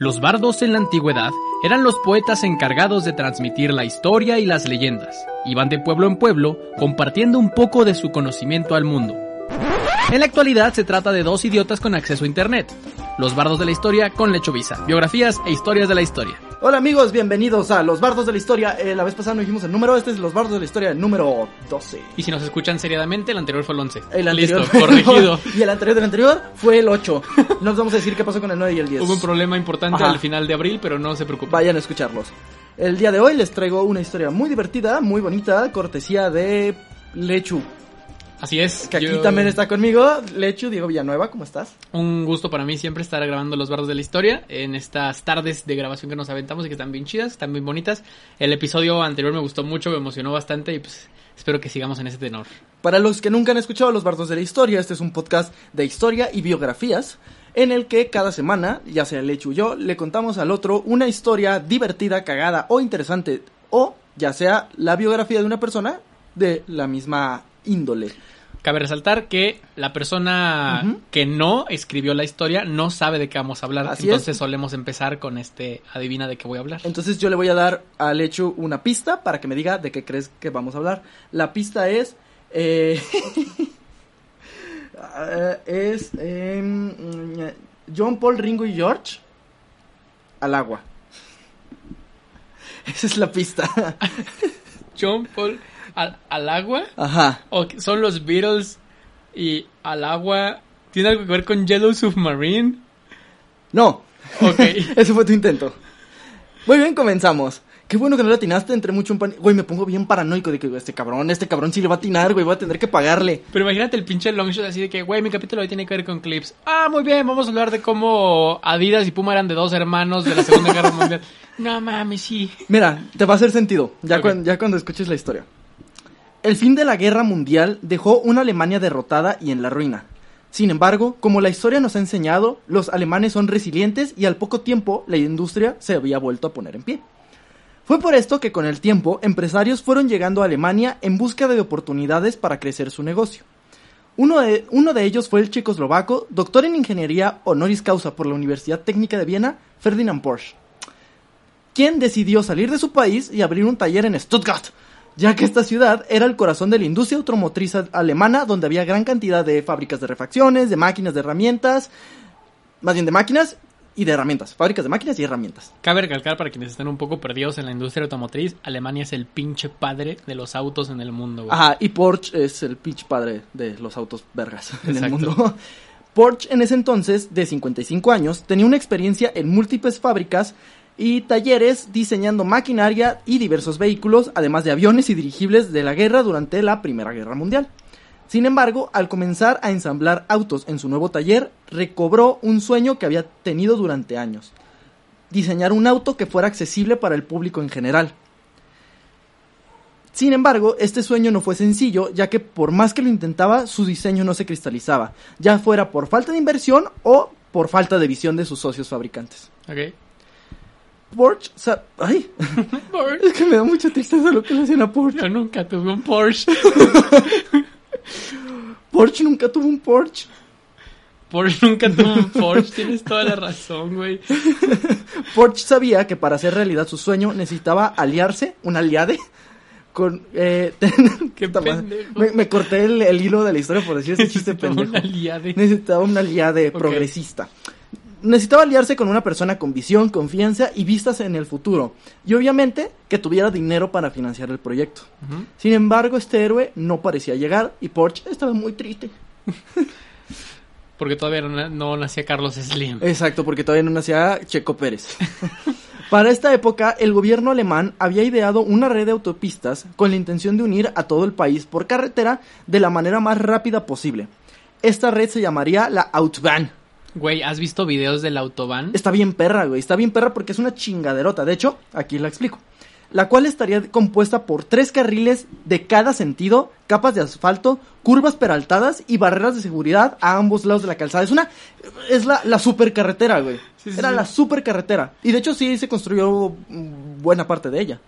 Los bardos en la antigüedad eran los poetas encargados de transmitir la historia y las leyendas. Iban de pueblo en pueblo compartiendo un poco de su conocimiento al mundo. En la actualidad se trata de dos idiotas con acceso a internet. Los bardos de la historia con Lecho Visa, biografías e historias de la historia. Hola amigos, bienvenidos a Los Bardos de la Historia. Eh, la vez pasada no dijimos el número, este es Los Bardos de la Historia, el número 12. Y si nos escuchan seriadamente, el anterior fue el 11. El anterior Listo, corregido. y el anterior del anterior fue el 8. No os vamos a decir qué pasó con el 9 y el 10. Hubo un problema importante Ajá. al final de abril, pero no se preocupen. Vayan a escucharlos. El día de hoy les traigo una historia muy divertida, muy bonita, cortesía de Lechu. Así es. Que aquí yo- también está conmigo. Lechu, Diego Villanueva, ¿cómo estás? Un gusto para mí siempre estar grabando los bardos de la historia en estas tardes de grabación que nos aventamos y que están bien chidas, están bien bonitas. El episodio anterior me gustó mucho, me emocionó bastante y pues espero que sigamos en ese tenor. Para los que nunca han escuchado Los Bardos de la Historia, este es un podcast de historia y biografías en el que cada semana, ya sea Lechu o yo, le contamos al otro una historia divertida, cagada o interesante, o ya sea la biografía de una persona de la misma índole. Cabe resaltar que la persona que no escribió la historia no sabe de qué vamos a hablar, Así entonces es. solemos empezar con este adivina de qué voy a hablar. Entonces yo le voy a dar a Lechu una pista para que me diga de qué crees que vamos a hablar. La pista es... eh, eh, es em, John Paul, Ringo y George al agua. Esa es la pista. John Paul al, al agua Ajá. o son los Beatles y al agua tiene algo que ver con Yellow Submarine. No. Ok. Ese fue tu intento. Muy bien, comenzamos. Qué bueno que no le atinaste, entré mucho en pánico. Güey, me pongo bien paranoico de que este cabrón, este cabrón sí le va a atinar, güey, voy a tener que pagarle. Pero imagínate el pinche long shot así de que, güey, mi capítulo hoy tiene que ver con clips. Ah, muy bien, vamos a hablar de cómo Adidas y Puma eran de dos hermanos de la Segunda Guerra Mundial. No mames, sí. Mira, te va a hacer sentido, ya, ya cuando escuches la historia. El fin de la guerra mundial dejó una Alemania derrotada y en la ruina. Sin embargo, como la historia nos ha enseñado, los alemanes son resilientes y al poco tiempo la industria se había vuelto a poner en pie. Fue por esto que con el tiempo empresarios fueron llegando a Alemania en búsqueda de oportunidades para crecer su negocio. Uno de, uno de ellos fue el checoslovaco, doctor en ingeniería honoris causa por la Universidad Técnica de Viena, Ferdinand Porsche quien decidió salir de su país y abrir un taller en Stuttgart, ya que esta ciudad era el corazón de la industria automotriz alemana, donde había gran cantidad de fábricas de refacciones, de máquinas, de herramientas, más bien de máquinas y de herramientas, fábricas de máquinas y herramientas. Cabe recalcar para quienes están un poco perdidos en la industria automotriz, Alemania es el pinche padre de los autos en el mundo, güey. Ajá, y Porsche es el pinche padre de los autos vergas en el mundo. Porsche en ese entonces, de 55 años, tenía una experiencia en múltiples fábricas y talleres diseñando maquinaria y diversos vehículos, además de aviones y dirigibles de la guerra durante la Primera Guerra Mundial. Sin embargo, al comenzar a ensamblar autos en su nuevo taller, recobró un sueño que había tenido durante años. Diseñar un auto que fuera accesible para el público en general. Sin embargo, este sueño no fue sencillo, ya que por más que lo intentaba, su diseño no se cristalizaba, ya fuera por falta de inversión o por falta de visión de sus socios fabricantes. Porsche, sa- ay, es que me da mucha tristeza lo que le hacían a Porsche. Yo nunca tuve un Porsche. Porsche nunca tuvo un Porsche. Porsche nunca tuvo un Porsche. Tienes toda la razón, güey. Porsche sabía que para hacer realidad su sueño necesitaba aliarse, un aliade, con... Eh, Qué me, me corté el, el hilo de la historia por decir ese chiste Necesitaba pendejo. una liade. Necesitaba una aliade progresista. Necesitaba aliarse con una persona con visión, confianza y vistas en el futuro. Y obviamente que tuviera dinero para financiar el proyecto. Sin embargo, este héroe no parecía llegar y Porsche estaba muy triste. Porque todavía no, no nacía Carlos Slim. Exacto, porque todavía no nacía Checo Pérez. Para esta época, el gobierno alemán había ideado una red de autopistas con la intención de unir a todo el país por carretera de la manera más rápida posible. Esta red se llamaría la Autobahn. Güey, ¿has visto videos del autobahn? Está bien perra, güey. Está bien perra porque es una chingaderota. De hecho, aquí la explico. La cual estaría compuesta por tres carriles de cada sentido, capas de asfalto, curvas peraltadas y barreras de seguridad a ambos lados de la calzada. Es una. Es la, la supercarretera, güey. Sí, sí, Era sí. la supercarretera. Y de hecho, sí se construyó buena parte de ella.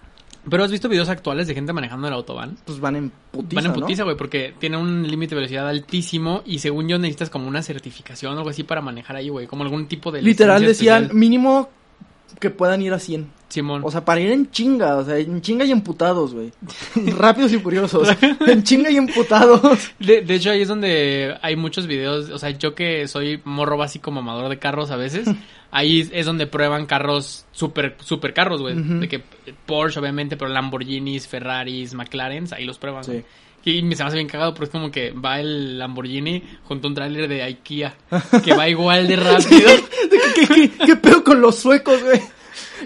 Pero has visto videos actuales de gente manejando el autobahn. Pues van en putiza. Van en putiza, güey, porque tiene un límite de velocidad altísimo y según yo necesitas como una certificación o algo así para manejar ahí, güey, como algún tipo de Literal decían especial. mínimo que puedan ir a 100. Simón. O sea, para ir en chinga, o sea, en chinga y emputados, güey. Rápidos y furiosos. en chinga y emputados. De, de hecho, ahí es donde hay muchos videos. O sea, yo que soy morro básico mamador de carros a veces, ahí es donde prueban carros super, super carros, güey. De que Porsche, obviamente, pero Lamborghinis, Ferraris, McLarens, ahí los prueban. Sí. Y me se me hace bien cagado porque es como que va el Lamborghini junto a un tráiler de IKEA que va igual de rápido. ¿Qué, qué, qué pedo con los suecos, güey?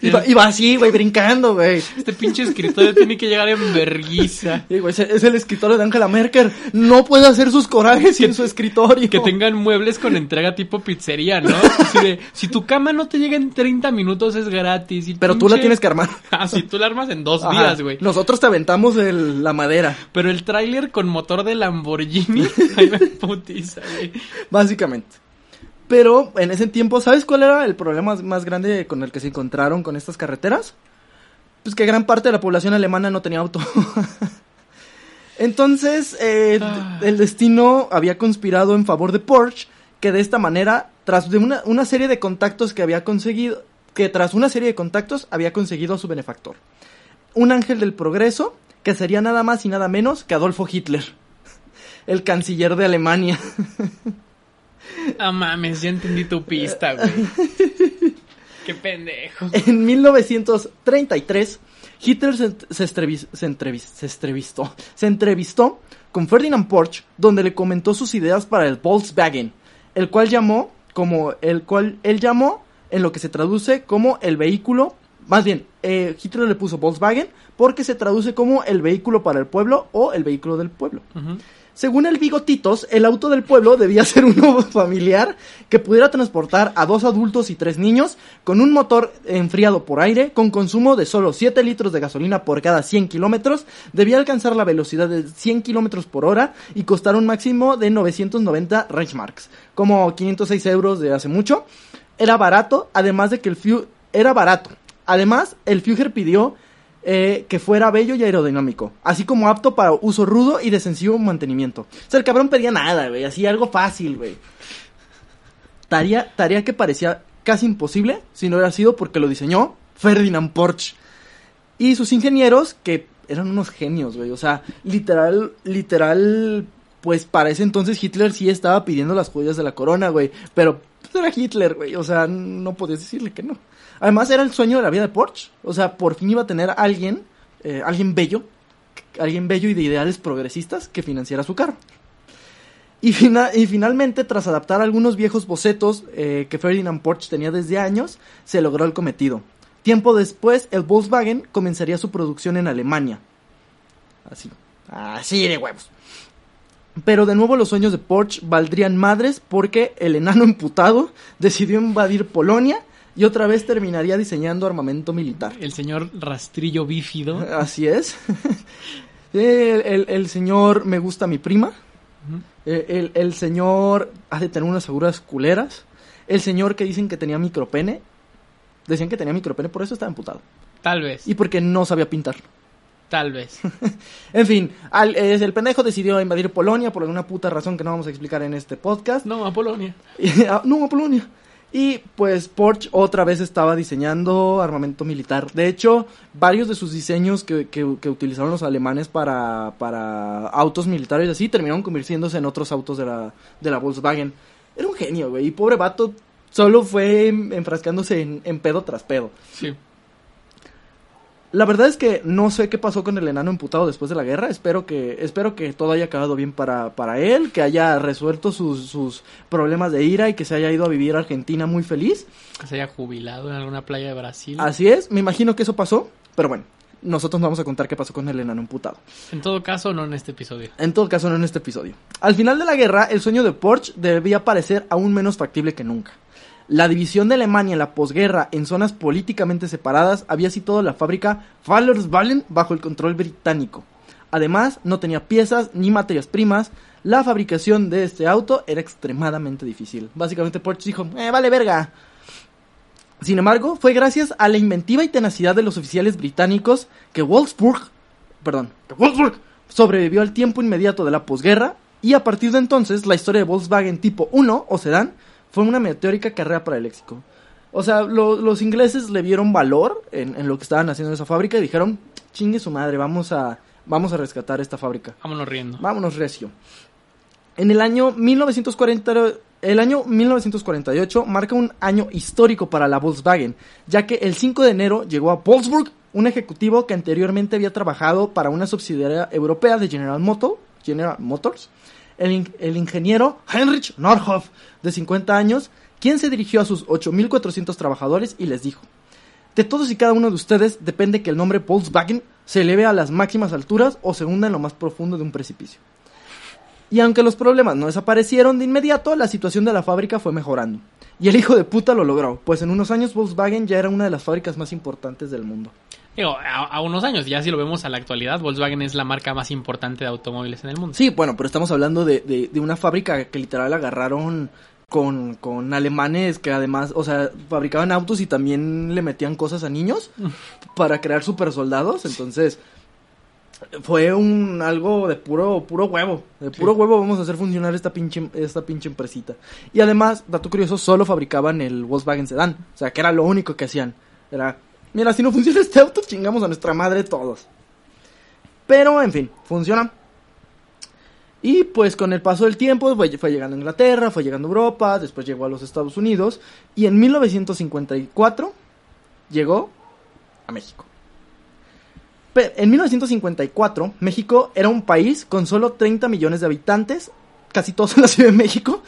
Y va, y va así, güey, brincando, güey. Este pinche escritorio tiene que llegar en verguiza. Sí, es es el escritorio de Angela Merkel. No puede hacer sus corajes en su escritorio. Que tengan muebles con entrega tipo pizzería, ¿no? Así de, si tu cama no te llega en 30 minutos es gratis. y Pero tú la tienes que armar. Ah, sí, tú la armas en dos Ajá. días, güey. Nosotros te aventamos el- la madera, Pero el tráiler con motor de Lamborghini, ahí me putiza, güey. básicamente. Pero en ese tiempo, ¿sabes cuál era el problema más grande con el que se encontraron con estas carreteras? Pues que gran parte de la población alemana no tenía auto. Entonces, eh, Ah. el destino había conspirado en favor de Porsche, que de esta manera, tras de una, una serie de contactos que había conseguido, que tras una serie de contactos había conseguido a su benefactor. Un ángel del progreso, que sería nada más y nada menos que Adolfo Hitler, el canciller de Alemania. Ah, mames, ya entendí tu pista, güey. Qué pendejo. En 1933, Hitler se, se, estrevis- se entrevis- se entrevistó, se entrevistó con Ferdinand Porsche, donde le comentó sus ideas para el Volkswagen, el cual llamó como el cual él llamó en lo que se traduce como el vehículo, más bien, eh, Hitler le puso Volkswagen porque se traduce como el vehículo para el pueblo o el vehículo del pueblo. Según el Bigotitos, el auto del pueblo debía ser uno familiar que pudiera transportar a dos adultos y tres niños con un motor enfriado por aire con consumo de solo 7 litros de gasolina por cada 100 kilómetros, debía alcanzar la velocidad de 100 kilómetros por hora y costar un máximo de 990 Reichsmarks, como 506 euros de hace mucho. Era barato, además de que el Führer era barato. Además, el Führer pidió eh, que fuera bello y aerodinámico, así como apto para uso rudo y de sencillo mantenimiento. O sea, el cabrón pedía nada, güey, así algo fácil, güey. Tarea, tarea que parecía casi imposible si no hubiera sido porque lo diseñó Ferdinand Porsche. Y sus ingenieros, que eran unos genios, güey. O sea, literal, literal, pues para ese entonces Hitler sí estaba pidiendo las joyas de la corona, güey. Pero pues, era Hitler, güey. O sea, no podías decirle que no. Además, era el sueño de la vida de Porsche. O sea, por fin iba a tener a alguien, eh, alguien bello, alguien bello y de ideales progresistas que financiara su carro. Y, y finalmente, tras adaptar algunos viejos bocetos eh, que Ferdinand Porsche tenía desde años, se logró el cometido. Tiempo después, el Volkswagen comenzaría su producción en Alemania. Así, así de huevos. Pero de nuevo los sueños de Porsche valdrían madres porque el enano emputado decidió invadir Polonia y otra vez terminaría diseñando armamento militar. El señor rastrillo bífido. Así es. el, el- el señor me gusta mi prima. Eh, El, el señor ha de tener unas figuras culeras. El señor que dicen que tenía micropene. Decían que tenía micropene, por eso estaba emputado. Tal vez, Y porque no sabía pintar. tal vez. En fin, al- el pendejo decidió invadir Polonia por alguna puta razón que no vamos a explicar en este podcast. No, a Polonia. Ah, no, a Polonia. Y pues Porsche otra vez estaba diseñando armamento militar. De hecho, varios de sus diseños que, que- que utilizaron los alemanes para, para autos militares y así terminaron convirtiéndose en otros autos de la, de la Volkswagen. Era un genio, güey. Y pobre vato solo fue enfrascándose en, en pedo tras pedo. Sí. La verdad es que no sé qué pasó con el enano emputado después de la guerra. Espero que, espero que todo haya acabado bien para, para él, que haya resuelto sus, sus problemas de ira y que se haya ido a vivir a Argentina muy feliz. Que se haya jubilado en alguna playa de Brasil. Así es, me imagino que eso pasó, pero bueno, nosotros nos vamos a contar qué pasó con el enano emputado. En todo caso, no en este episodio. En todo caso, no en este episodio. Al final de la guerra, el sueño de Porsche debía parecer aún menos factible que nunca. La división de Alemania en la posguerra en zonas políticamente separadas había situado la fábrica Fallerswallen bajo el control británico. Además, no tenía piezas ni materias primas. La fabricación de este auto era extremadamente difícil. Básicamente Porsche dijo, eh, vale verga. Sin embargo, fue gracias a la inventiva y tenacidad de los oficiales británicos que Wolfsburg, perdón, que Wolfsburg sobrevivió al tiempo inmediato de la posguerra y a partir de entonces la historia de Volkswagen tipo 1 o sedán fue una meteórica carrera para el éxito. O sea, lo- los ingleses le vieron valor en, en lo que estaban haciendo en esa fábrica y dijeron, chingue su madre, vamos a, vamos a rescatar esta fábrica. Vámonos riendo. Vámonos recio. En el año 1940, el año 1948 marca un año histórico para la Volkswagen, ya que el 5 de enero llegó a Wolfsburg un ejecutivo que anteriormente había trabajado para una subsidiaria europea de General Motors el, in- el ingeniero Heinrich Norhoff, de 50 años, quien se dirigió a sus 8.400 trabajadores y les dijo, de todos y cada uno de ustedes depende que el nombre Volkswagen se eleve a las máximas alturas o se hunda en lo más profundo de un precipicio. Y aunque los problemas no desaparecieron de inmediato, la situación de la fábrica fue mejorando. Y el hijo de puta lo logró, pues en unos años Volkswagen ya era una de las fábricas más importantes del mundo. Digo, a, a unos años, ya si lo vemos a la actualidad, Volkswagen es la marca más importante de automóviles en el mundo. Sí, bueno, pero estamos hablando de, de, de una fábrica que literal agarraron con, con alemanes que además, o sea, fabricaban autos y también le metían cosas a niños para crear super soldados. Entonces, fue un algo de puro, puro huevo. De puro Sí. huevo vamos a hacer funcionar esta pinche, esta pinche empresita. Y además, dato curioso, solo fabricaban el Volkswagen Sedan. O sea, que era lo único que hacían. Era, mira, si no funciona este auto, chingamos a nuestra madre todos. Pero, en fin, funciona. Y pues con el paso del tiempo fue, llegando a Inglaterra, fue llegando a Europa, después llegó a los Estados Unidos y en 1954 llegó a México. Pero en 1954 México era un país con solo 30 millones de habitantes, casi todos en la Ciudad de México,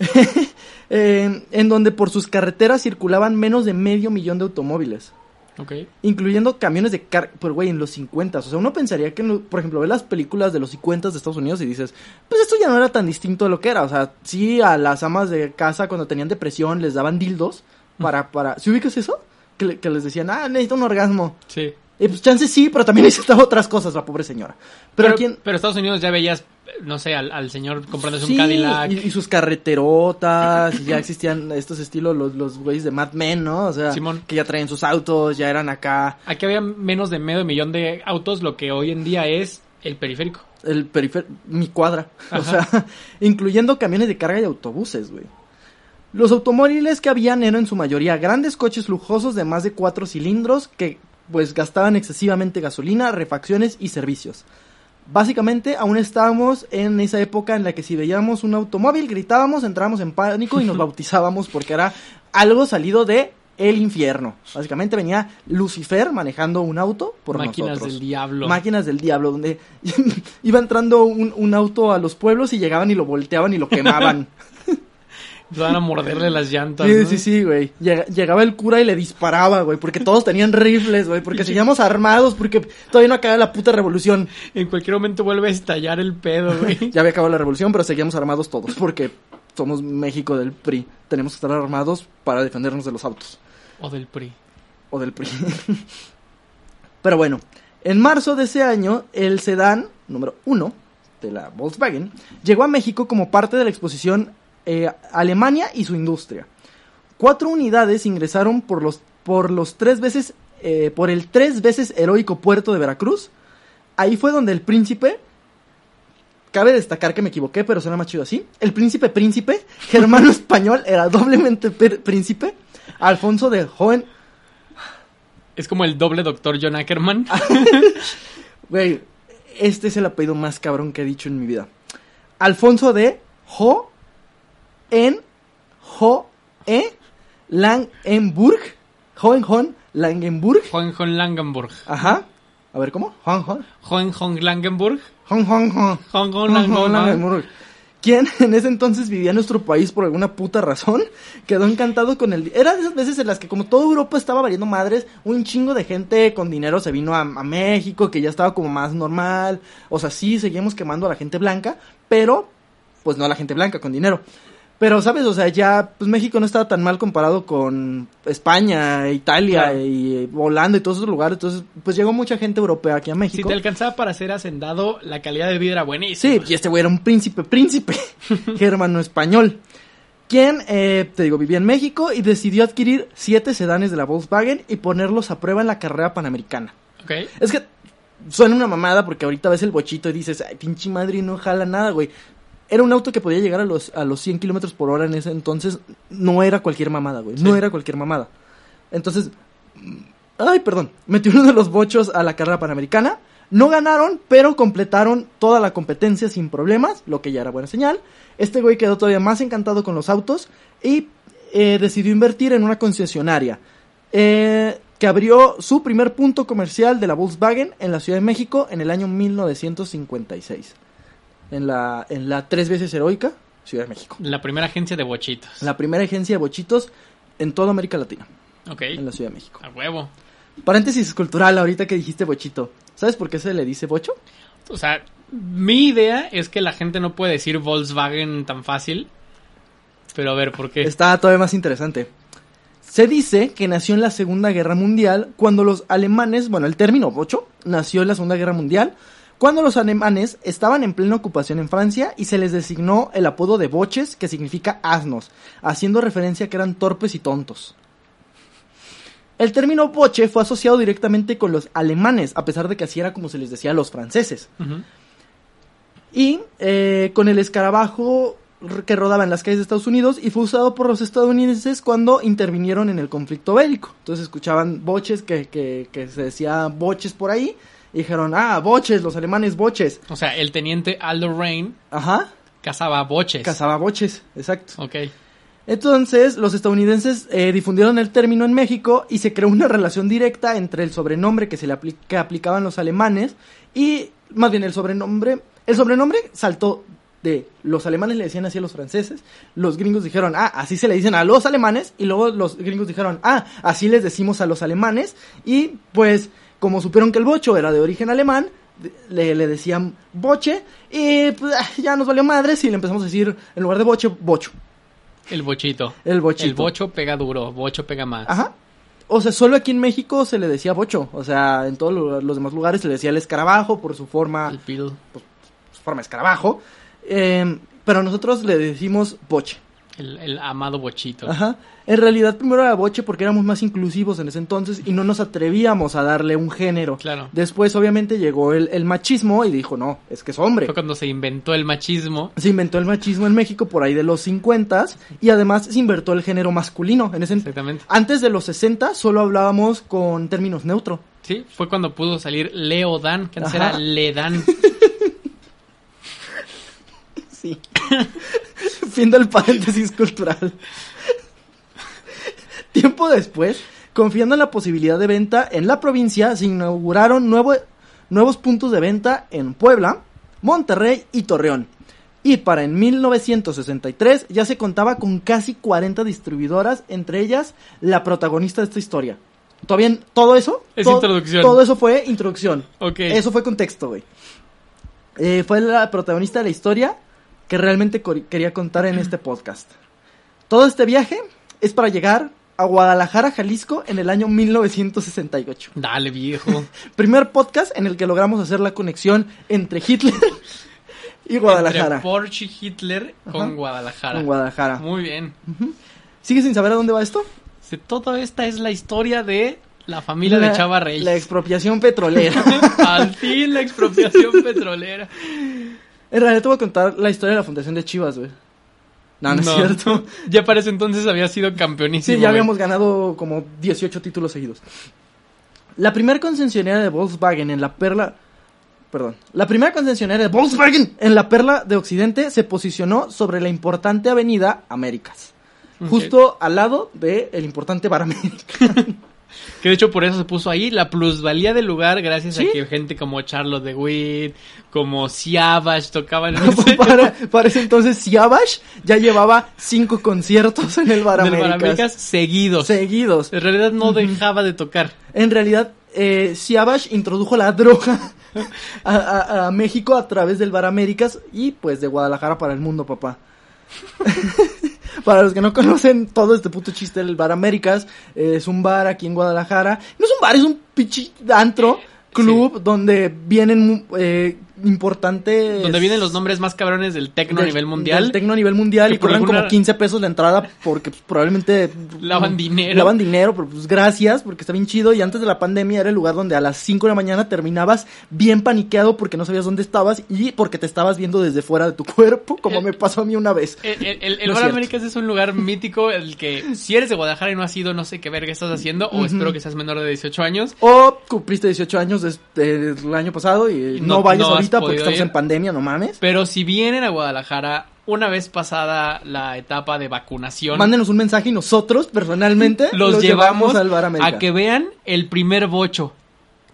eh, en donde por sus carreteras circulaban menos de medio millón de automóviles Ok. incluyendo camiones de carga, pero güey, en los 50, o sea, uno pensaría que, lo- por ejemplo, ve las películas de los 50 de Estados Unidos y dices, pues esto ya no era tan distinto de lo que era, o sea, sí a las amas de casa cuando tenían depresión les daban dildos para, para, ¿si ubicas eso? Que, le- que les decían, ah, necesito un orgasmo. Sí. Y pues chance sí, pero también necesitaba otras cosas la pobre señora. Pero, Pero, aquí en- pero Estados Unidos ya veías, no sé, al, al señor comprándose Sí, un Cadillac. Y, y sus carreterotas, y ya existían estos estilos, los, los güeyes de Mad Men, ¿no? O sea, Simón. que ya traían sus autos, ya eran acá Aquí había menos de medio millón de autos, lo que hoy en día es el periférico. el perifer mi cuadra, o sea, incluyendo camiones de carga y autobuses, güey. Los automóviles que habían eran en su mayoría grandes coches lujosos de más de cuatro cilindros que pues gastaban excesivamente gasolina, refacciones y servicios. Básicamente aún estábamos en esa época en la que si veíamos un automóvil gritábamos, entrábamos en pánico y nos bautizábamos porque era algo salido de el infierno. Básicamente venía Lucifer manejando un auto por Máquinas nosotros. del diablo. Máquinas del diablo, donde iba entrando un, un auto a los pueblos y llegaban y lo volteaban y lo quemaban. Van a morderle las llantas. sí, ¿no? sí, sí, güey. Llega- Llegaba el cura y le disparaba, güey, porque todos tenían rifles, güey, porque seguíamos armados, porque todavía no acaba la puta revolución. En cualquier momento vuelve a estallar el pedo, güey. Ya había acabado la revolución, pero seguíamos armados todos, porque somos México del PRI. Tenemos que estar armados para defendernos de los autos. o del PRI. o del PRI. Pero bueno, en marzo de ese año, el sedán número uno de la Volkswagen llegó a México como parte de la exposición eh, Alemania y su industria. Cuatro unidades ingresaron por los, por los tres veces, eh, por el tres veces heroico puerto de Veracruz. Ahí fue donde el príncipe, cabe destacar que me equivoqué, pero suena más chido así. El príncipe príncipe, germano español, era doblemente príncipe. Alfonso de Hohen, Es como el doble doctor John Ackerman. Güey, este es el apellido más cabrón que he dicho en mi vida. Alfonso de Ho en Ho E Langenburg. Hohenhon Langenburg. Hohenhon Langenburg. Ajá. A ver, ¿cómo? Hohenhon. Hohenhon Langenburg. Hohenhon Langenburg. Langenburg. Quien en ese entonces vivía en nuestro país por alguna puta razón, quedó encantado con el... Era de esas veces en las que como toda Europa estaba valiendo madres, un chingo de gente con dinero se vino a, a México, que ya estaba como más normal. O sea, sí, seguíamos quemando a la gente blanca, pero pues no a la gente blanca con dinero. Pero, ¿sabes? O sea, ya, pues México no estaba tan mal comparado con España, Italia Claro. y Holanda y todos esos lugares. Entonces, pues llegó mucha gente europea aquí a Si México. te alcanzaba para ser hacendado, la calidad de vida era buenísima. Sí, y este güey era un príncipe, príncipe germano español. Quien, eh, te digo, vivía en México y decidió adquirir siete sedanes de la Volkswagen y ponerlos a prueba en la carrera panamericana. Ok. Es que suena una mamada porque ahorita ves el bochito y dices, ay, pinche madre, no jala nada, güey. Era un auto que podía llegar a los, a los 100 kilómetros por hora en ese entonces. No era cualquier mamada, güey. No era cualquier mamada. Entonces, mm, ay, perdón, metió uno de los bochos a la carrera panamericana. No ganaron, pero completaron toda la competencia sin problemas, lo que ya era buena señal. Este güey quedó todavía más encantado con los autos y eh, decidió invertir en una concesionaria eh, que abrió su primer punto comercial de la Volkswagen en la Ciudad de México en el año 1956. En la, en la tres veces heroica Ciudad de México. La primera agencia de bochitos. La primera agencia de bochitos en toda América Latina, Ok. en la Ciudad de México. A huevo. Paréntesis cultural, ahorita que dijiste bochito. ¿Sabes por qué se le dice bocho? O sea, mi idea es que la gente no puede decir Volkswagen tan fácil. Pero a ver, ¿por qué? Está todavía más interesante. Se dice que nació en la Segunda Guerra Mundial cuando los alemanes, bueno, el término bocho nació en la Segunda Guerra Mundial cuando los alemanes estaban en plena ocupación en Francia y se les designó el apodo de boches, que significa asnos, haciendo referencia a que eran torpes y tontos. El término boche fue asociado directamente con los alemanes, a pesar de que así era como se les decía a los franceses. Y eh, con el escarabajo que rodaba en las calles de Estados Unidos y fue usado por los estadounidenses cuando intervinieron en el conflicto bélico. Entonces escuchaban boches que, que, que se decía boches por ahí y dijeron, ah, boches, los alemanes boches. O sea, el teniente Aldo Rain Ajá, cazaba boches. cazaba boches, exacto. Ok. Entonces, los estadounidenses eh, difundieron el término en México y se creó una relación directa entre el sobrenombre que se le apli- que aplicaban los alemanes y más bien el sobrenombre, el sobrenombre saltó de los alemanes le decían así a los franceses, los gringos dijeron, "Ah, así se le dicen a los alemanes" y luego los gringos dijeron, "Ah, así les decimos a los alemanes" y pues como supieron que el bocho era de origen alemán, le, le decían boche y pues, ah, ya nos valió madres y le empezamos a decir en lugar de boche, bocho. El bochito. El bochito. El bocho pega duro, bocho pega más. Ajá. O sea, solo aquí en México se le decía bocho. O sea, en todos lo- los demás lugares se le decía el escarabajo por su forma, El pil. su forma escarabajo. Eh, pero nosotros le decimos boche. El, el amado bochito. Ajá. En realidad primero era boche porque éramos más inclusivos en ese entonces y no nos atrevíamos a darle un género. Claro. Después obviamente llegó el, el machismo y dijo, no, es que es hombre. Fue cuando se inventó el machismo. Se inventó el machismo en México por ahí de los 50 y además se inventó el género masculino. En ese Exactamente. Antes de los 60 solo hablábamos con términos neutro. Sí, fue cuando pudo salir Leo Dan, que antes Ajá. era Ledan. Sí. fin del paréntesis cultural. Tiempo después, confiando en la posibilidad de venta en la provincia, se inauguraron nuevo- nuevos puntos de venta en Puebla, Monterrey y Torreón. Y para en 1963 ya se contaba con casi 40 distribuidoras, entre ellas la protagonista de esta historia. Todavía todo eso, Es todo- introducción. Todo eso fue introducción. Ok. Eso fue contexto, güey. Eh, fue la protagonista de la historia que realmente quería contar en este podcast. Todo este viaje es para llegar a Guadalajara, Jalisco, en el año 1968. Dale, viejo. Primer podcast en el que logramos hacer la conexión entre Hitler y Guadalajara. Entre Porsche y Hitler con Ajá. Guadalajara. Con Guadalajara. Muy bien. ¿Sigues sin saber a dónde va esto? Toda esta es la historia de la familia de Chava Reyes. La expropiación petrolera. Al fin la expropiación petrolera. En realidad te voy a contar la historia de la fundación de Chivas, güey. No, no, es cierto. Ya para ese entonces había sido campeonísimo. Sí, ya habíamos ganado como 18 títulos seguidos. La primera concesionaria de Volkswagen en la perla. Perdón. La primera concesionaria de Volkswagen en la perla de Occidente se posicionó sobre la importante avenida Américas. Justo al lado del el importante Bar América. Que de hecho por eso se puso ahí la plusvalía del lugar gracias Sí. a que gente como Charlotte de Witt, como Siavash tocaban en ese, para, para ese entonces, Siavash ya llevaba cinco conciertos en el Bar Américas. Bar Américas seguidos. Seguidos. En realidad no dejaba de tocar. En realidad, eh, Siavash introdujo la droga a, a- a México a través del Bar Américas y pues de Guadalajara para el mundo, papá. para los que no conocen todo este puto chiste, el Bar Américas eh, es un bar aquí en Guadalajara. No es un bar, es un pinche antro, club, donde vienen eh, importantes... Donde vienen los nombres más cabrones del tecno a nivel mundial. Del tecno a nivel mundial y cobran alguna- como 15 pesos la entrada porque pues, probablemente... Lavan dinero. Lavan dinero, pero pues gracias porque está bien chido y antes de la pandemia era el lugar donde a las 5 de la mañana terminabas bien paniqueado porque no sabías dónde estabas y porque te estabas viendo desde fuera de tu cuerpo como El- me pasó a mí una vez. El, el, el- el No Bar. Américas es un lugar mítico, el que si eres de Guadalajara y no has ido, no sé qué verga estás haciendo, o espero que seas menor de 18 años. O cumpliste 18 años desde el año pasado y, no, no- vayas no has ahorita porque estamos ir. en pandemia, no mames. Pero si vienen a Guadalajara, una vez pasada la etapa de vacunación, Mándenos un mensaje y nosotros personalmente los, llevamos, al Bar América. a que vean el primer bocho,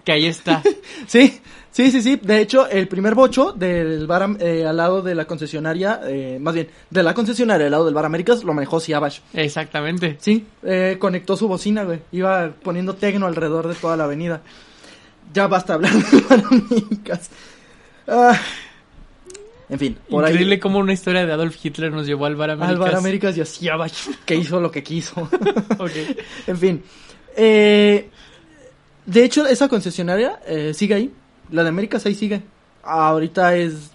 que ahí está. Sí, sí, sí, sí. De hecho, el primer bocho del bar eh, al lado de la concesionaria, eh, más bien, de la concesionaria al lado del Bar Américas, lo manejó Siabash. Exactamente. Sí, eh, conectó su bocina, güey. Iba poniendo tecno alrededor de toda la avenida. Ya basta hablar del Bar Américas. Ah. En fin, por Increíble ahí. cómo una historia de Adolf Hitler nos llevó al Bar Américas. Al Bar Américas y a Siabash, que hizo lo que quiso. En fin. Eh, de hecho, esa concesionaria eh, sigue ahí. La de Américas ahí sigue. Ahorita es.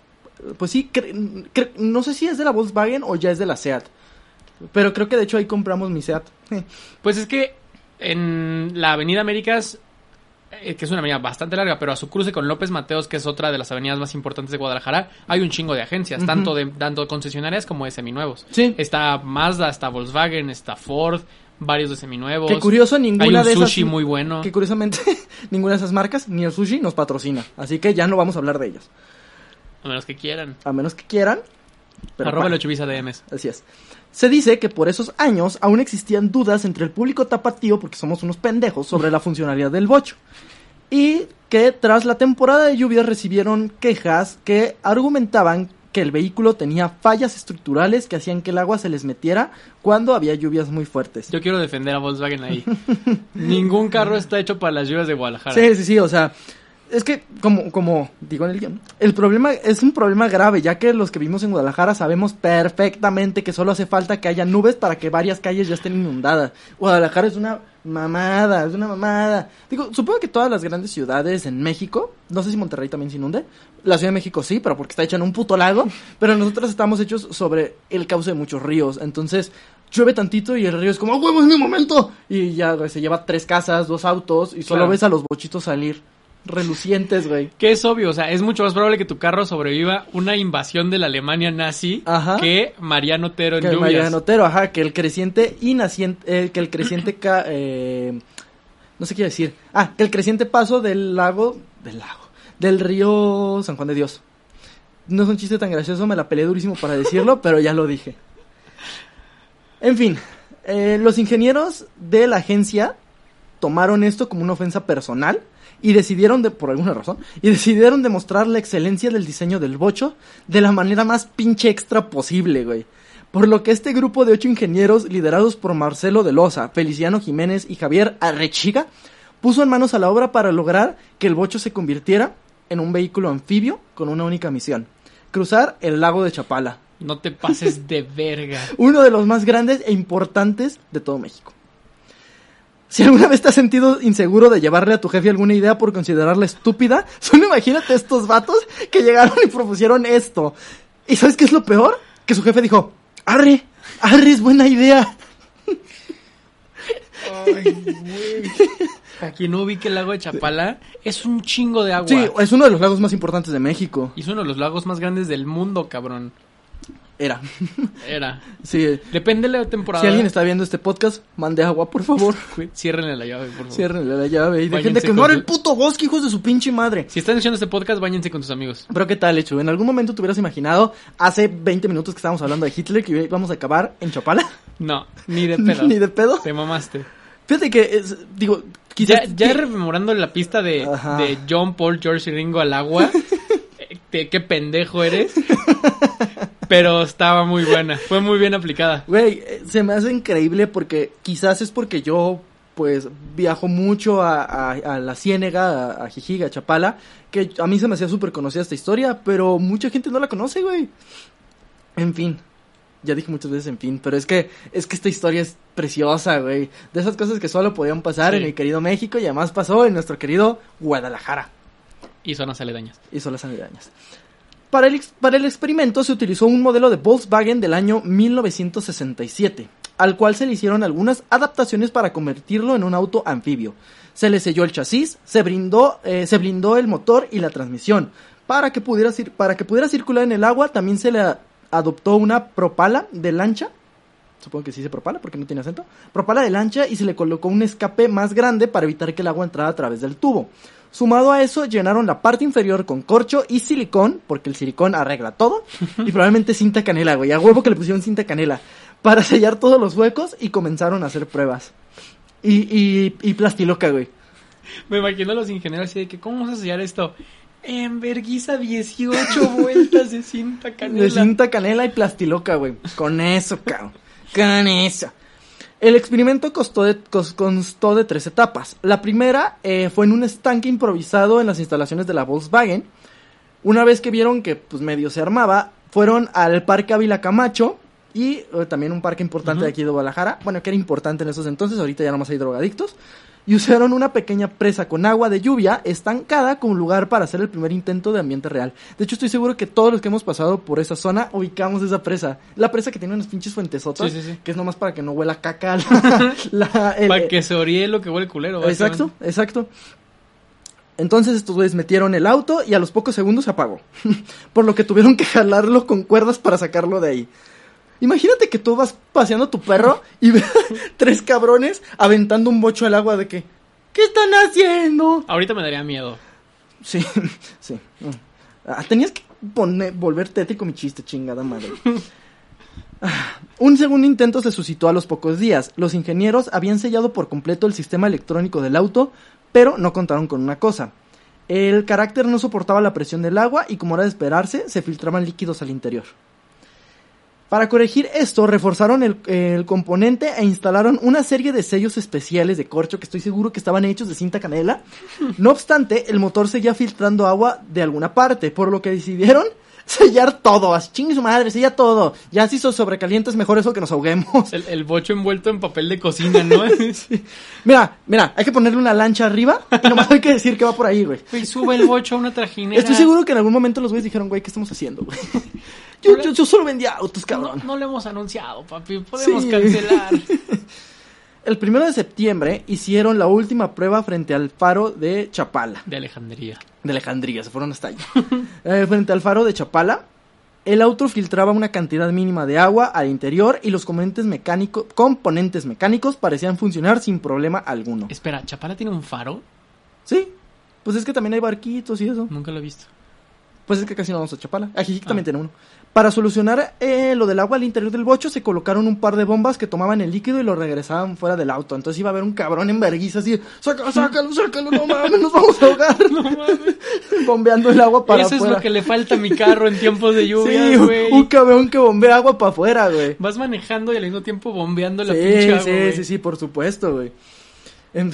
Pues sí, cre- cre- no sé si es de la Volkswagen o ya es de la SEAT. Pero creo que de hecho ahí compramos mi SEAT. Pues es que en la Avenida Américas, eh, que es una avenida bastante larga, pero a su cruce con López Mateos, que es otra de las avenidas más importantes de Guadalajara, hay un chingo de agencias, Ujú. tanto de tanto concesionarias como de seminuevos. Sí. Está Mazda, está Volkswagen, está Ford, varios de seminuevos. Qué curioso, Hay ninguna un de esas. sushi muy bueno. Que curiosamente, ninguna de esas marcas, ni el sushi, nos patrocina. Así que ya no vamos a hablar de ellos. A menos que quieran. A menos que quieran. Pero Arroba el DMs. Así es. Se dice que por esos años aún existían dudas entre el público tapatío, porque somos unos pendejos, sobre la funcionalidad del bocho. Y que tras la temporada de lluvias recibieron quejas que argumentaban que el vehículo tenía fallas estructurales que hacían que el agua se les metiera cuando había lluvias muy fuertes. Yo quiero defender a Volkswagen ahí. Ningún carro está hecho para las lluvias de Guadalajara. Sí, sí, sí, o sea, es que como, como digo en el guion, el problema es un problema grave, ya que los que vivimos en Guadalajara sabemos perfectamente que solo hace falta que haya nubes para que varias calles ya estén inundadas. Guadalajara es una mamada, es una mamada. Digo, supongo que todas las grandes ciudades en México, no sé si Monterrey también se inunde, la Ciudad de México sí, pero porque está hecha en un puto lago, pero nosotros estamos hechos sobre el cauce de muchos ríos, entonces llueve tantito y el río es como, ¡Ah, huevo, es mi momento! Y ya, se lleva tres casas, dos autos y solo Claro. ves a los bochitos salir relucientes, güey. Que es obvio, o sea, es mucho más probable que tu carro sobreviva una invasión de la Alemania nazi Ajá. que Mariano Otero en Que lluvias. Mariano Otero, ajá, que el creciente y naciente, eh, que el creciente, ca- eh, no sé qué decir, ah, que el creciente paso del lago, del lago, del río San Juan de Dios. No es un chiste tan gracioso, me la peleé durísimo para decirlo, pero ya lo dije. En fin, eh, los ingenieros de la agencia tomaron esto como una ofensa personal y decidieron, de, por alguna razón, y decidieron demostrar la excelencia del diseño del bocho de la manera más pinche extra posible, güey. Por lo que este grupo de ocho ingenieros, liderados por Marcelo de Loza, Feliciano Jiménez y Javier Arrechiga, puso en manos a la obra para lograr que el bocho se convirtiera en un vehículo anfibio con una única misión, cruzar el lago de Chapala, No te pases de verga. uno de los más grandes e importantes de todo México. Si alguna vez te has sentido inseguro de llevarle a tu jefe alguna idea por considerarla estúpida, solo imagínate estos vatos que llegaron y propusieron esto. ¿Y sabes qué es lo peor? Que su jefe dijo, arre, arre es buena idea. Para quien no ubique el lago de Chapala, es un chingo de agua. Sí, es uno de los lagos más importantes de México. Y es uno de los lagos más grandes del mundo, cabrón. Era. Era. Sí. Depende de la temporada. Si alguien está viendo este podcast, mande agua, por favor. Ciérrenle la llave, por favor. Ciérrenle la llave y dejen de quemar el puto bosque, hijos de su pinche madre. Si están escuchando este podcast, váyanse con tus amigos. Pero qué tal, hecho. ¿En algún momento te hubieras imaginado, hace 20 minutos que estábamos hablando de Hitler, que íbamos a acabar en Chapala? No, ni de pedo. Ni de pedo. Te mamaste. Fíjate que, es- digo, quizás... ya rememorando la pista de, John, Paul, George y Ringo al agua. eh, qué pendejo eres. Pero estaba muy buena. Fue muy bien aplicada. Güey, eh, se me hace increíble porque quizás es porque yo, pues, viajo mucho a, a- a la Ciénega, a, a Jijiga, a Chapala, que a mí se me hacía súper conocida esta historia, pero mucha gente no la conoce, güey. En fin, ya dije muchas veces en fin, pero es que, es que esta historia es preciosa, güey. De esas cosas que solo podían pasar Sí. en el querido México y además pasó en nuestro querido Guadalajara. Y zonas aledañas. y zonas aledañas. Para el, experimento se utilizó un modelo de Volkswagen del año 1967, al cual se le hicieron algunas adaptaciones para convertirlo en un auto anfibio. Se le selló el chasis, se, eh, blindó el motor y la transmisión. Para que, pudiera, para que pudiera circular en el agua también se le adoptó una propala de lancha supongo que sí se propala porque no tiene acento, propala de lancha y se le colocó un escape más grande para evitar que el agua entrara a través del tubo. Sumado a eso, llenaron la parte inferior con corcho y silicón, porque el silicón arregla todo, y probablemente cinta canela, güey, a huevo que le pusieron cinta canela, para sellar todos los huecos y comenzaron a hacer pruebas. Y, y, y plastiloca, güey. Me imagino a los ingenieros así de que, ¿cómo vamos a sellar esto? En verguiza 18 vueltas de cinta canela. De cinta canela y plastiloca, güey. Con eso, cabrón. Con eso. El experimento costó de- constó de tres etapas. La primera eh, fue en un estanque improvisado en las instalaciones de la Volkswagen. Una vez que vieron que pues medio se armaba, fueron al Parque Ávila Camacho y eh, también un parque importante de aquí de Guadalajara. Bueno, que era importante en esos entonces, ahorita ya nomás hay drogadictos. Y usaron una pequeña presa con agua de lluvia estancada como lugar para hacer el primer intento de ambiente real. De hecho, estoy seguro que todos los que hemos pasado por esa zona ubicamos esa presa. La presa que tiene unas pinches fuentesotas, Sí, sí, sí. que es nomás para que no huela caca. La, la- el- Para que se oríe lo que huele culero. Exacto, exacto. Entonces estos güeyes metieron el auto y a los pocos segundos se apagó. Por lo que tuvieron que jalarlo con cuerdas para sacarlo de ahí. Imagínate que tú vas paseando tu perro y ves tres cabrones aventando un bocho al agua de que ¿Qué están haciendo? Ahorita me daría miedo. Sí, sí. Ah, tenías que poner, volver tétrico mi chiste, chingada madre. Un segundo intento se suscitó a los pocos días. Los ingenieros habían sellado por completo el sistema electrónico del auto, pero no contaron con una cosa. El carácter no soportaba la presión del agua y como era de esperarse, se filtraban líquidos al interior. Para corregir esto, reforzaron el, el componente e instalaron una serie de sellos especiales de corcho que estoy seguro que estaban hechos de cinta canela. No obstante, el motor seguía filtrando agua de alguna parte, por lo que decidieron sellar todo. Así, chingue su madre, sella todo. Ya si se sobrecalienta es mejor eso que nos ahoguemos. El, el bocho envuelto en papel de cocina, ¿no? Mira, mira, hay que ponerle una lancha arriba y nomás hay que decir que va por ahí, güey. Güey, sube el bocho a una trajinera. Estoy seguro que en algún momento los güeyes dijeron, güey, ¿qué estamos haciendo, güey? Yo, yo, yo solo vendía autos, No, cabrón. no lo hemos anunciado, papi. Podemos Sí. cancelar. El primero de septiembre hicieron la última prueba frente al faro de Chapala. De Alejandría. De Alejandría, se fueron hasta allá. Eh, frente al faro de Chapala, el auto filtraba una cantidad mínima de agua al interior y los componentes, mecánico- componentes mecánicos parecían funcionar sin problema alguno. Espera, ¿Chapala tiene un faro? Sí, pues es que también hay barquitos y eso. Nunca lo he visto. Pues es que casi no vamos a Chapala. Aquí Ah. también tiene uno. Para solucionar eh, lo del agua al interior del bocho, se colocaron un par de bombas que tomaban el líquido y lo regresaban fuera del auto. Entonces iba a haber un cabrón en vergüenza así, sácalo, sácalo, sácalo, no mames, nos vamos a ahogar. No mames. Bombeando el agua para Eso es afuera. lo que le falta a mi carro en tiempos de lluvia, sí, un- güey. un cabrón que bombea agua para afuera, güey. Vas manejando y al mismo tiempo bombeando la Sí, pinche agua, sí, sí, sí, por supuesto, güey. En-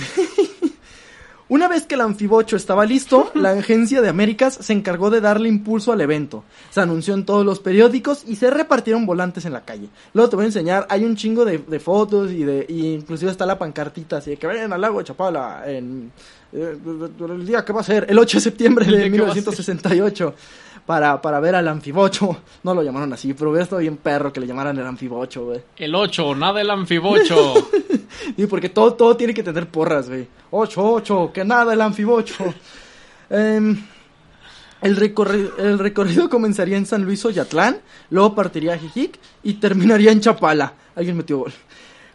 Una vez que el anfibocho estaba listo, la Agencia de Américas se encargó de darle impulso al evento. Se anunció en todos los periódicos y se repartieron volantes en la calle. Luego te voy a enseñar, hay un chingo de, de fotos y de y inclusive está la pancartita así de que vayan al lago de Chapala en eh, el día que va a ser, el 8 de septiembre de que va a ser. 1968 para, para ver al anfibocho. No lo llamaron así, pero hubiera estado bien perro que le llamaran el anfibocho, güey. El 8, nada el anfibocho. Y porque todo, todo tiene que tener porras, güey. Ocho, ocho, que nada el anfibocho. Em, el, el recorrido comenzaría en San Luis Oyatlán, luego partiría a Jijic y terminaría en Chapala. Alguien metió gol.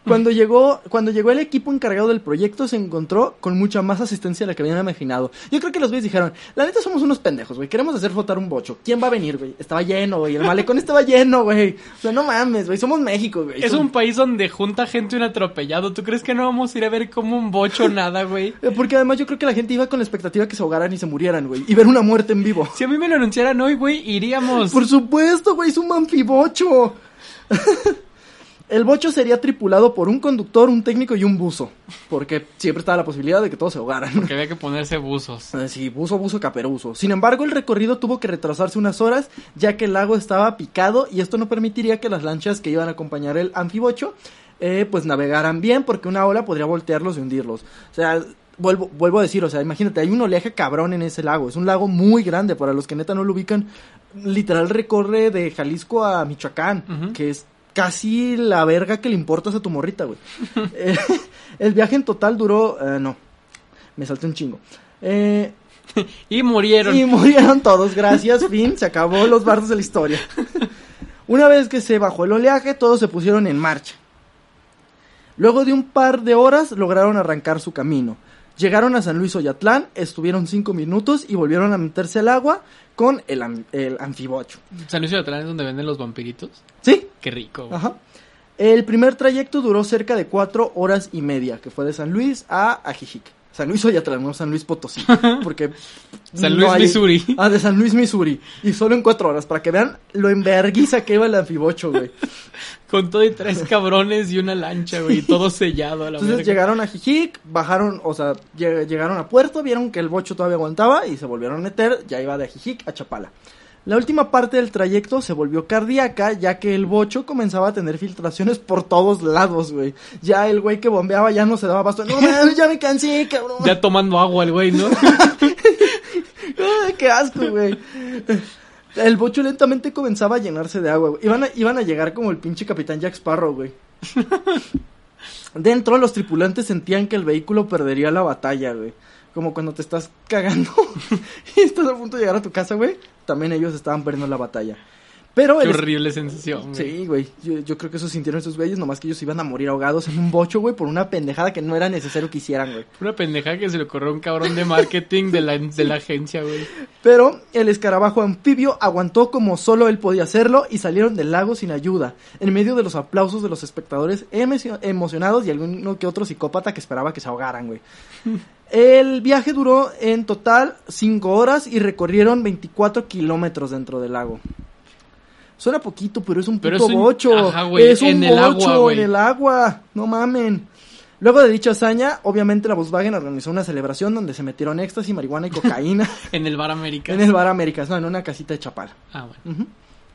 Cuando llegó, cuando llegó el equipo encargado del proyecto, se encontró con mucha más asistencia de la que habían imaginado. Yo creo que los güeyes dijeron, la neta somos unos pendejos, güey, queremos hacer flotar un bocho. ¿Quién va a venir, güey? Estaba lleno, güey, el malecón estaba lleno, güey. O sea, no mames, güey, somos México, güey. es Somos- un país donde junta gente un atropellado. ¿Tú crees que no vamos a ir a ver como un bocho nada, güey? Eh, Porque además yo creo que la gente iba con la expectativa que se ahogaran y se murieran, güey. Y ver una muerte en vivo. Si a mí me lo anunciaran hoy, güey, iríamos. Por supuesto, güey, es un manfibocho. El bocho sería tripulado por un conductor, un técnico y un buzo. Porque siempre estaba la posibilidad de que todos se ahogaran. Que había que ponerse buzos. Sí, buzo, buzo, caperuso. Sin embargo, el recorrido tuvo que retrasarse unas horas, ya que el lago estaba picado y esto no permitiría que las lanchas que iban a acompañar el anfibocho, eh, pues navegaran bien, porque una ola podría voltearlos y hundirlos. O sea, vuelvo, vuelvo a decir, o sea, imagínate, hay un oleaje cabrón en ese lago. Es un lago muy grande, para los que neta no lo ubican. Literal recorre de Jalisco a Michoacán, que es casi la verga que le importas a tu morrita, güey. Eh, el viaje en total duró, eh, no, me salté un chingo. Eh, Y murieron. y murieron todos, gracias, fin, se acabó los bardos de la historia. Una vez que se bajó el oleaje, todos se pusieron en marcha. Luego de un par de horas lograron arrancar su camino. Llegaron a San Luis Oyatlán, estuvieron cinco minutos y volvieron a meterse al agua con el, el anfibocho. San Luis de Atlán es donde venden los vampiritos. ¿Sí? Qué rico. Ajá. El primer trayecto duró cerca de cuatro horas y media, que fue de San Luis a Ajijic. San Luis Oyatlán, no San Luis Potosí. Porque. San no Luis, hay- Missouri. Ah, de San Luis, Missouri. Y solo en cuatro horas, para que vean lo enverguiza que iba el anfibocho, güey. Con todo y tres cabrones y una lancha, güey. y Todo sellado a la Entonces verga. llegaron a Jijic, bajaron, o sea, lleg- llegaron a Puerto, vieron que el bocho todavía aguantaba y se volvieron a meter, ya iba de Jijic a Chapala. La última parte del trayecto se volvió cardíaca, ya que el bocho comenzaba a tener filtraciones por todos lados, güey. Ya el güey que bombeaba ya no se daba basto. No, mames, ya me cansé, cabrón. Ya tomando agua el güey, ¿no? Ay, qué asco, güey. El bocho lentamente comenzaba a llenarse de agua, güey. Iban a, iban a llegar como el pinche capitán Jack Sparrow, güey. Dentro, los tripulantes sentían que el vehículo perdería la batalla, güey. Como cuando te estás cagando y estás a punto de llegar a tu casa, güey. También ellos estaban perdiendo la batalla. Pero Qué el, horrible sensación, güey. Sí, güey. Yo, yo creo que eso sintieron esos güeyes, nomás que ellos iban a morir ahogados en un bocho, güey, por una pendejada que no era necesario que hicieran, güey. Una pendeja que se le ocurrió a un cabrón de marketing de la, de la agencia, güey. Pero el escarabajo anfibio aguantó como solo él podía hacerlo y salieron del lago sin ayuda, en medio de los aplausos de los espectadores emo- emocionados y alguno que otro psicópata que esperaba que se ahogaran, güey. El viaje duró en total 5 horas y recorrieron 24 kilómetros dentro del lago. Suena poquito, pero es un Pero puto es un- bocho. ajá, güey, es un en el agua, bocho en el agua. No mamen. Luego de dicha hazaña, obviamente la Volkswagen organizó una celebración donde se metieron éxtasis, marihuana y cocaína En el bar América. en el Bar Américas, no, en una casita de Chapala. Ah, bueno.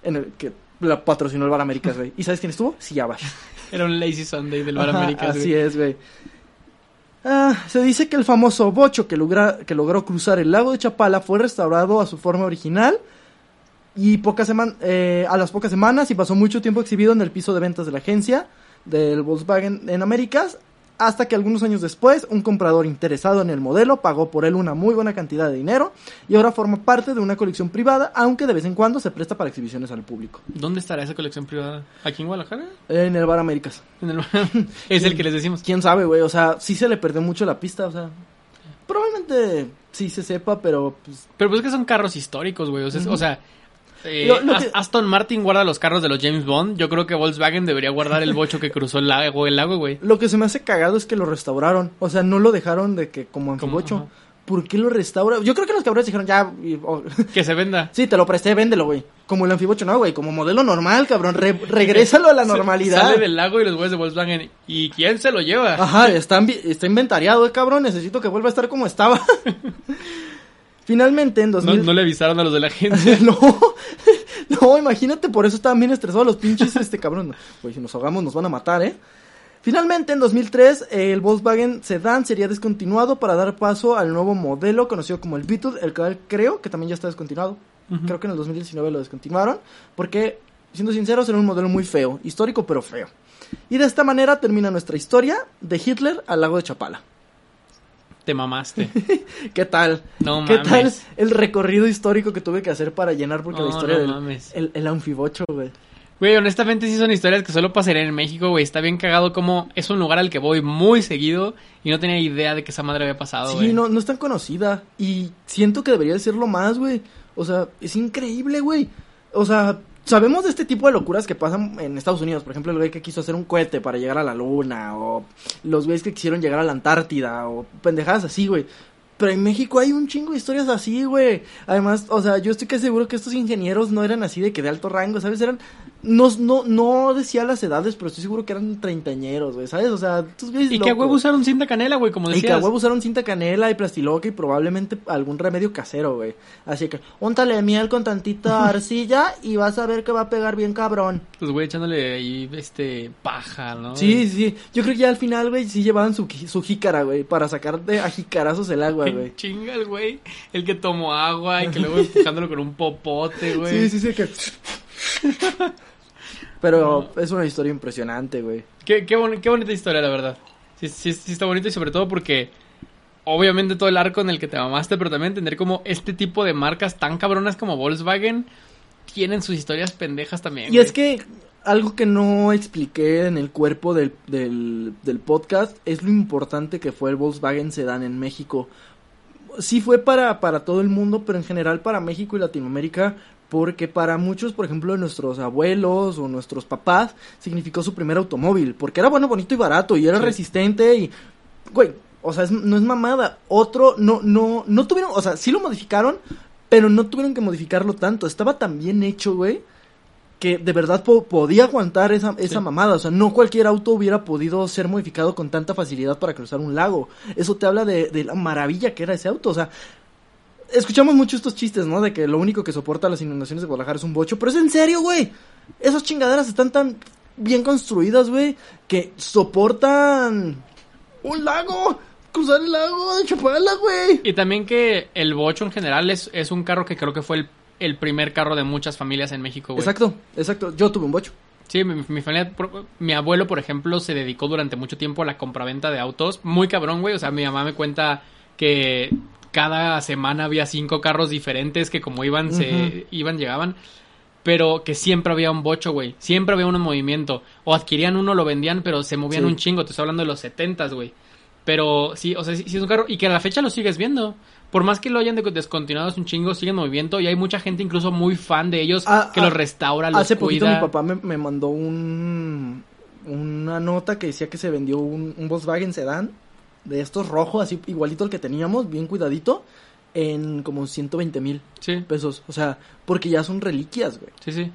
En el que la patrocinó el Bar Américas, güey. ¿Y sabes quién estuvo? Sí, Abash. Era un lazy Sunday del bar Ajá, América. Así es, güey. Ah, se dice que el famoso bocho que, logra- que logró cruzar el lago de Chapala fue restaurado a su forma original y pocas seman- eh, a las pocas semanas y pasó mucho tiempo exhibido en el piso de ventas de la agencia del Volkswagen en Américas hasta que algunos años después un comprador interesado en el modelo pagó por él una muy buena cantidad de dinero y ahora forma parte de una colección privada aunque de vez en cuando se presta para exhibiciones al público ¿Dónde estará esa colección privada? ¿Aquí en Guadalajara? en el Bar Américas. En el- es el que les decimos. quién sabe, güey. O sea, sí se le perdió mucho la pista, o sea. Probablemente sí se sepa, pero pues. Pero pues es que son carros históricos, güey. Sea, o sea, eh, Lo- lo Ast- que- Aston Martin guarda los carros de los James Bond. Yo creo que Volkswagen debería guardar el bocho que cruzó el lago, el lago, güey. Lo que se me hace cagado es que lo restauraron. O sea, no lo dejaron de que como en Fubocho. ajá. ¿Por qué lo restaura? Yo creo que los cabrones dijeron, ya. y- o- Que se venda. sí, te lo presté, véndelo, güey. Como el anfibocho, no, güey. Como modelo normal, cabrón. Re- regrésalo a la Se- normalidad. Sale del lago y los güeyes de Volkswagen. ¿Y quién se lo lleva? Ajá, está, está inventariado, eh, cabrón. Necesito que vuelva a estar como estaba. Finalmente, en No, 2000... no le avisaron a los de la agencia. no, no, imagínate, por eso estaban bien estresados los pinches, este cabrón. Güey, si nos ahogamos nos van a matar, ¿eh? Finalmente, en 2003, eh, el Volkswagen Sedan sería descontinuado para dar paso al nuevo modelo conocido como el Beetle, el cual creo que también ya está descontinuado. Creo que en el 2019 lo descontinuaron, porque, siendo sinceros, era un modelo muy feo, histórico pero feo. Y de esta manera termina nuestra historia de Hitler al lago de Chapala. Te mamaste. ¿Qué tal? No ¿Qué mames. tal el recorrido histórico que tuve que hacer para llenar? Porque la historia no del mames. el, el anfibocho, güey. Güey, honestamente sí son historias que solo pasarían en México, güey. Está bien cagado como es un lugar al que voy muy seguido y no tenía idea de que esa madre había pasado, Sí, güey. no, no es tan conocida. Y siento que debería decirlo más, güey. O sea, es increíble, güey. O sea, sabemos de este tipo de locuras que pasan en Estados Unidos. Por ejemplo, el güey que quiso hacer un cohete para llegar a la luna. O los güeyes que quisieron llegar a la Antártida. O pendejadas así, güey. Pero en México hay un chingo de historias así, güey. Además, o sea, yo estoy casi seguro que estos ingenieros no eran así de que de alto rango, ¿sabes? Eran No, no, no decía las edades, pero estoy seguro que eran treintañeros, güey, ¿sabes? O sea, tú ves Y que a huevo usaron cinta canela, güey, como Y decías. que a huevo usaron cinta canela y plastiloca y probablemente algún remedio casero, güey. Así que, úntale miel con tantita arcilla y vas a ver que va a pegar bien cabrón. Pues, güey, echándole ahí, este, paja, ¿no? Sí, sí. Yo creo que ya al final, güey, sí llevaban su, su jícara, güey, para sacar de a jicarazos el agua, güey. Chinga el güey, el que tomó agua y que luego empujándolo con un popote, güey. Sí, sí, sí, que... Pero es una historia impresionante, güey. Qué, qué, boni- qué bonita historia, la verdad. Sí, sí, sí está bonito y sobre todo porque obviamente todo el arco en el que te mamaste, pero también entender como este tipo de marcas tan cabronas como Volkswagen tienen sus historias pendejas también. Y güey. es que algo que no expliqué en el cuerpo del, del, del podcast es lo importante que fue el Volkswagen Sedan en México. Sí fue para, para todo el mundo, pero en general para México y Latinoamérica, porque para muchos, por ejemplo, de nuestros abuelos o nuestros papás, significó su primer automóvil, porque era bueno, bonito y barato, y era Sí. resistente y, güey, o sea, es- no es mamada. Otro, no, no, no tuvieron, o sea, sí lo modificaron, pero no tuvieron que modificarlo tanto. Estaba tan bien hecho, güey, que de verdad po- podía aguantar esa, esa Sí. mamada. O sea, no cualquier auto hubiera podido ser modificado con tanta facilidad para cruzar un lago. Eso te habla de, de la maravilla que era ese auto. O sea, escuchamos mucho estos chistes, ¿no? De que lo único que soporta las inundaciones de Guadalajara es un bocho. Pero es en serio, güey. Esas chingaderas están tan bien construidas, güey, que soportan un lago. Cruzar el lago de Chapala, güey. Y también que el Bocho en general es, es un carro que creo que fue el, el primer carro de muchas familias en México, güey. Exacto, exacto. Yo tuve un bocho. Sí, mi, mi familia, mi abuelo, por ejemplo, se dedicó durante mucho tiempo a la compraventa de autos. Muy cabrón, güey. O sea, mi mamá me cuenta que cada semana había cinco carros diferentes que como iban, se iban, llegaban. Pero que siempre había un bocho, güey. Siempre había un movimiento. O adquirían uno, lo vendían, pero se movían Sí. un chingo. Te estoy hablando de los setentas, güey. Pero sí, o sea, sí, sí es un carro. Y que a la fecha lo sigues viendo. Por más que lo hayan de- descontinuado, es un chingo, siguen en movimiento. Y hay mucha gente incluso muy fan de ellos Ah, que ah, los restaura, los Hace poquito cuida. mi papá me, me mandó un una nota que decía que se vendió un, un Volkswagen Sedan de estos rojos, así igualito al que teníamos, bien cuidadito, en como 120 mil Sí, pesos. O sea, porque ya son reliquias, güey. sí, sí.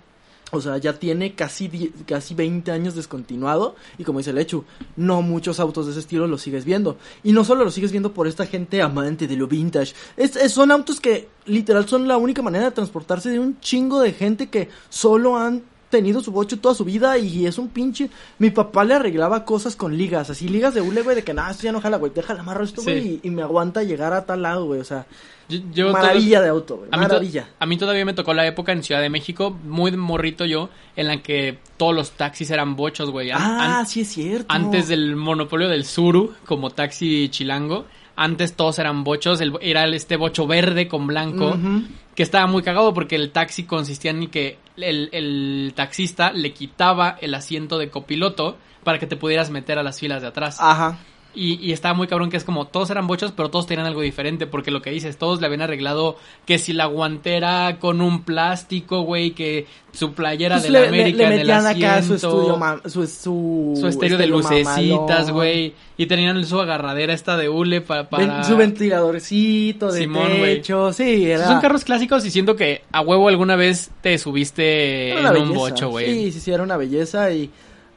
O sea, ya tiene casi, casi 20 años descontinuado. Y como dice el hecho, no muchos autos de ese estilo los sigues viendo. Y no solo los sigues viendo por esta gente amante de lo vintage. Es- son autos que literal son la única manera de transportarse de un chingo de gente que solo han tenido su bocho toda su vida y es un pinche... Mi papá le arreglaba cosas con ligas, así ligas de hule, güey, de que nada, esto ya no jala, güey, déjala amarro esto, Sí. güey, y, y me aguanta llegar a tal lado, güey, o sea, Yo, yo maravilla todo- de auto, güey, a mí, to- maravilla. a mí todavía me tocó la época en Ciudad de México, muy morrito yo, en la que todos los taxis eran bochos, güey. Ah, sí es cierto. Antes del monopolio del Suru, como taxi chilango, antes todos eran bochos, el- era el- este bocho verde con blanco, Ujú. Que estaba muy cagado porque el taxi consistía en que el, el taxista le quitaba el asiento de copiloto para que te pudieras meter a las filas de atrás. Ajá. Y, y estaba muy cabrón que es como todos eran bochos, pero todos tenían algo diferente. Porque lo que dices, todos le habían arreglado que si la guantera con un plástico, güey, que su playera Pues de la le, América le- le en el acá su asiento, estudio, ma- su, su, su estéreo de lucecitas, güey. Y tenían su agarradera esta de hule pa- para... Su ventiladorcito de Simón, techo, sí, era... Son carros clásicos y siento que a huevo alguna vez te subiste en un bocho, güey. Sí, sí, sí, era una belleza y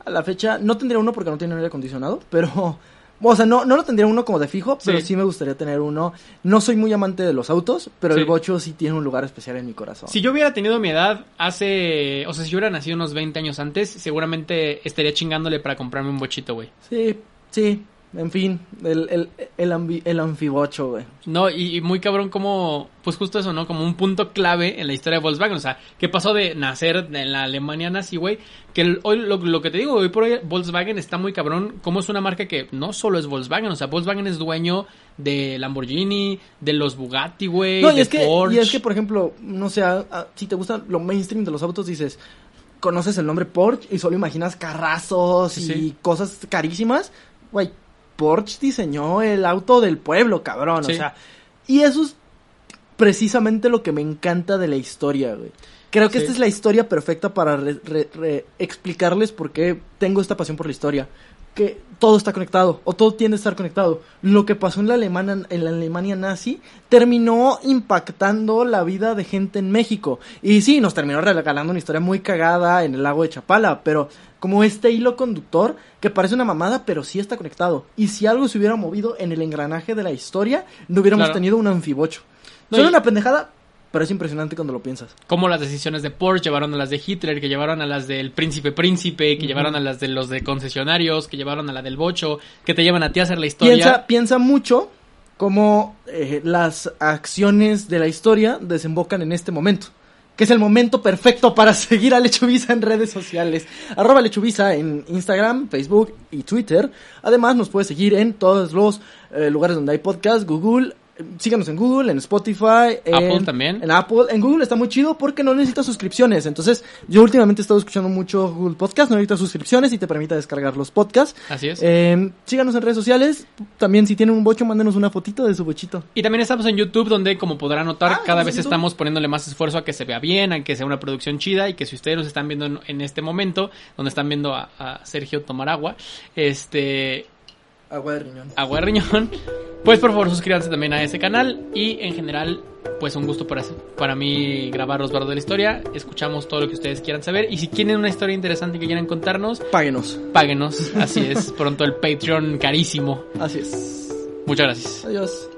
a la fecha no tendría uno porque no tiene aire acondicionado, pero... O sea, no, no lo tendría uno como de fijo, pero Sí. sí. me gustaría tener uno. No soy muy amante de los autos, pero Sí. el bocho sí tiene un lugar especial en mi corazón. Si yo hubiera tenido mi edad hace, o sea, si yo hubiera nacido unos 20 años antes, seguramente estaría chingándole para comprarme un bochito, güey. Sí, sí, en fin, el, el, el, ambi- el anfibocho, güey. No, y, y muy cabrón como, pues justo eso, ¿no? Como un punto clave en la historia de Volkswagen. O sea, ¿qué pasó de nacer en la Alemania nazi, güey? Que el- hoy, lo, lo que te digo, hoy por hoy Volkswagen está muy cabrón. Como es una marca que no solo es Volkswagen, o sea, Volkswagen es dueño de Lamborghini, de los Bugatti, güey, No, y de es, que, Porsche. y es que, por ejemplo, no sé, a- a- si te gusta lo mainstream de los autos, dices, conoces el nombre Porsche y solo imaginas carrazos Sí, y sí. cosas carísimas. Güey, Porsche diseñó el auto del pueblo, cabrón. Sí. O sea, y eso es precisamente lo que me encanta de la historia, güey. Creo que Sí. esta es la historia perfecta para re- re- re- explicarles por qué tengo esta pasión por la historia. Que todo está conectado o todo tiende a estar conectado. Lo que pasó en la Alemania, en la Alemania nazi terminó impactando la vida de gente en México. Y sí, nos terminó regalando una historia muy cagada en el lago de Chapala, pero como este hilo conductor que parece una mamada, pero sí está conectado. Y si algo se hubiera movido en el engranaje de la historia, no hubiéramos Claro. tenido un anfibocho. No, Solo una pendejada, pero es impresionante cuando lo piensas. Cómo las decisiones de Porsche llevaron a las de Hitler, que llevaron a las del príncipe príncipe, que llevaron a las de los de concesionarios, que llevaron a la del bocho, que te llevan a ti a hacer la historia. Piensa, piensa mucho cómo eh, las acciones de la historia desembocan en este momento. Que es el momento perfecto para seguir a Lechuvisa en redes sociales. Arroba Lechuvisa en Instagram, Facebook y Twitter. Además, nos puedes seguir en todos los eh, lugares donde hay podcast, Google. Síganos en Google, en Spotify, en Apple también. En Apple, en Google está muy chido porque no necesitas suscripciones. Entonces, yo últimamente he estado escuchando mucho Google Podcast, no necesitas suscripciones y te permite descargar los podcasts. Así es. Eh, síganos en redes sociales. También si tienen un bocho, mándenos una fotito de su bochito. Y también estamos en YouTube, donde como podrán notar, Ah, cada vez estamos poniéndole más esfuerzo a que se vea bien, a que sea una producción chida y que si ustedes nos están viendo en, en este momento, donde están viendo a, a Sergio tomar agua, este, Agua de riñón. agua de riñón, pues por favor suscríbanse también a ese canal y en general, pues un gusto para, para mí grabar los bardos de la historia, escuchamos todo lo que ustedes quieran saber y si tienen una historia interesante que quieran contarnos, Páguenos. páguenos, así es, pronto el Patreon carísimo. Así es. Muchas gracias. Adiós.